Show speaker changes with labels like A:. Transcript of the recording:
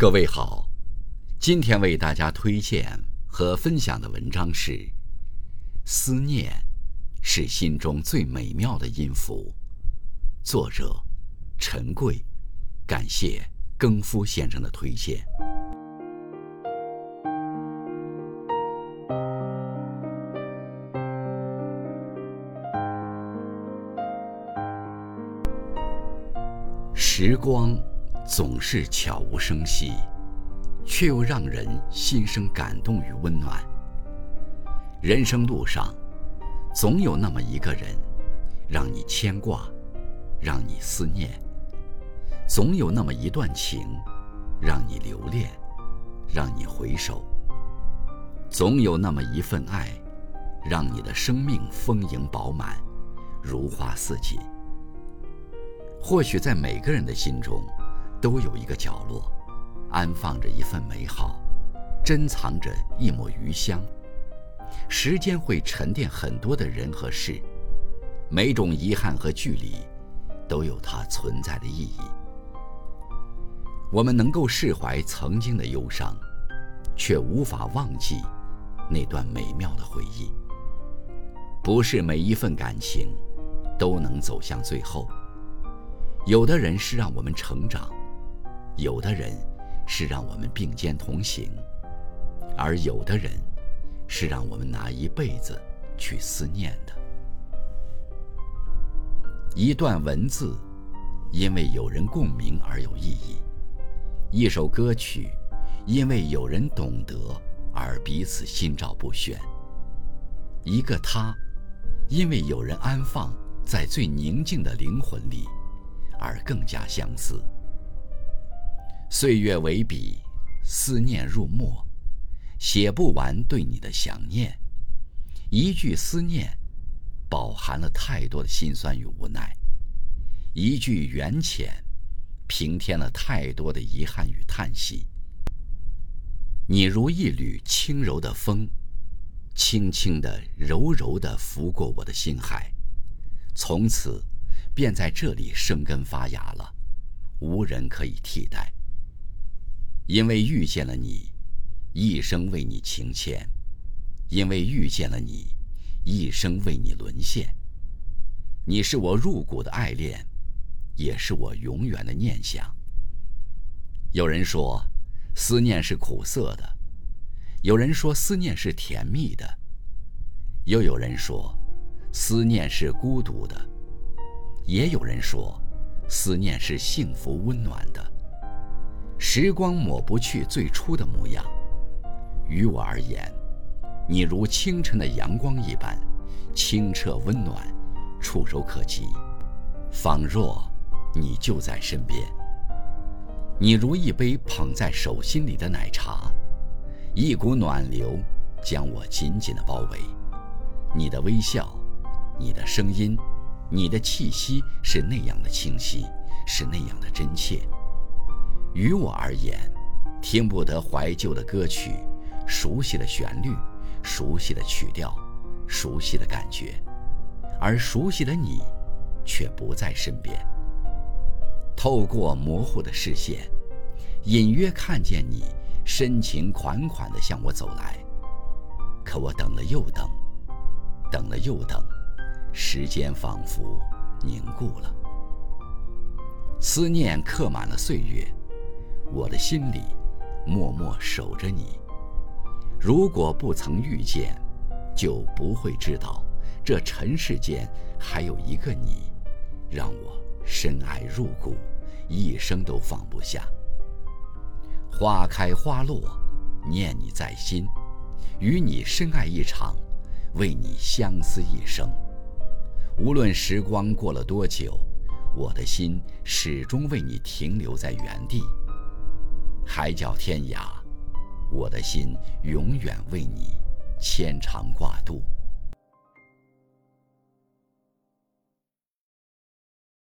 A: 各位好，今天为大家推荐和分享的文章是《思念是心中最美妙的音符》，作者陈贵，感谢更夫先生的推荐。时光。总是悄无声息，却又让人心生感动与温暖。人生路上，总有那么一个人，让你牵挂，让你思念；总有那么一段情，让你留恋，让你回首；总有那么一份爱，让你的生命丰盈饱满，如花似锦。或许在每个人的心中。都有一个角落，安放着一份美好，珍藏着一抹余香。时间会沉淀很多的人和事，每种遗憾和距离，都有它存在的意义。我们能够释怀曾经的忧伤，却无法忘记那段美妙的回忆。不是每一份感情都能走向最后，有的人是让我们成长。有的人是让我们并肩同行，而有的人是让我们拿一辈子去思念的。一段文字，因为有人共鸣而有意义；一首歌曲，因为有人懂得而彼此心照不宣；一个他，因为有人安放在最宁静的灵魂里，而更加相似。岁月为笔，思念入墨，写不完对你的想念。一句思念，饱含了太多的心酸与无奈；一句缘浅，平添了太多的遗憾与叹息。你如一缕轻柔的风，轻轻的、柔柔的拂过我的心海，从此便在这里生根发芽了，无人可以替代。因为遇见了你，一生为你情牵；因为遇见了你，一生为你沦陷。你是我入骨的爱恋，也是我永远的念想。有人说，思念是苦涩的；有人说，思念是甜蜜的；又有人说，思念是孤独的；也有人说，思念是幸福温暖的。时光抹不去最初的模样，于我而言，你如清晨的阳光一般，清澈温暖，触手可及，仿若你就在身边。你如一杯捧在手心里的奶茶，一股暖流将我紧紧的包围。你的微笑，你的声音，你的气息是那样的清晰，是那样的真切。于我而言，听不得怀旧的歌曲，熟悉的旋律，熟悉的曲调，熟悉的感觉，而熟悉的你，却不在身边。透过模糊的视线，隐约看见你深情款款地向我走来。可我等了又等，等了又等，时间仿佛凝固了，思念刻满了岁月。我的心里，默默守着你。如果不曾遇见，就不会知道，这尘世间还有一个你，让我深爱入骨，一生都放不下。花开花落，念你在心，与你深爱一场，为你相思一生。无论时光过了多久，我的心始终为你停留在原地。海角天涯，我的心永远为你牵肠挂肚。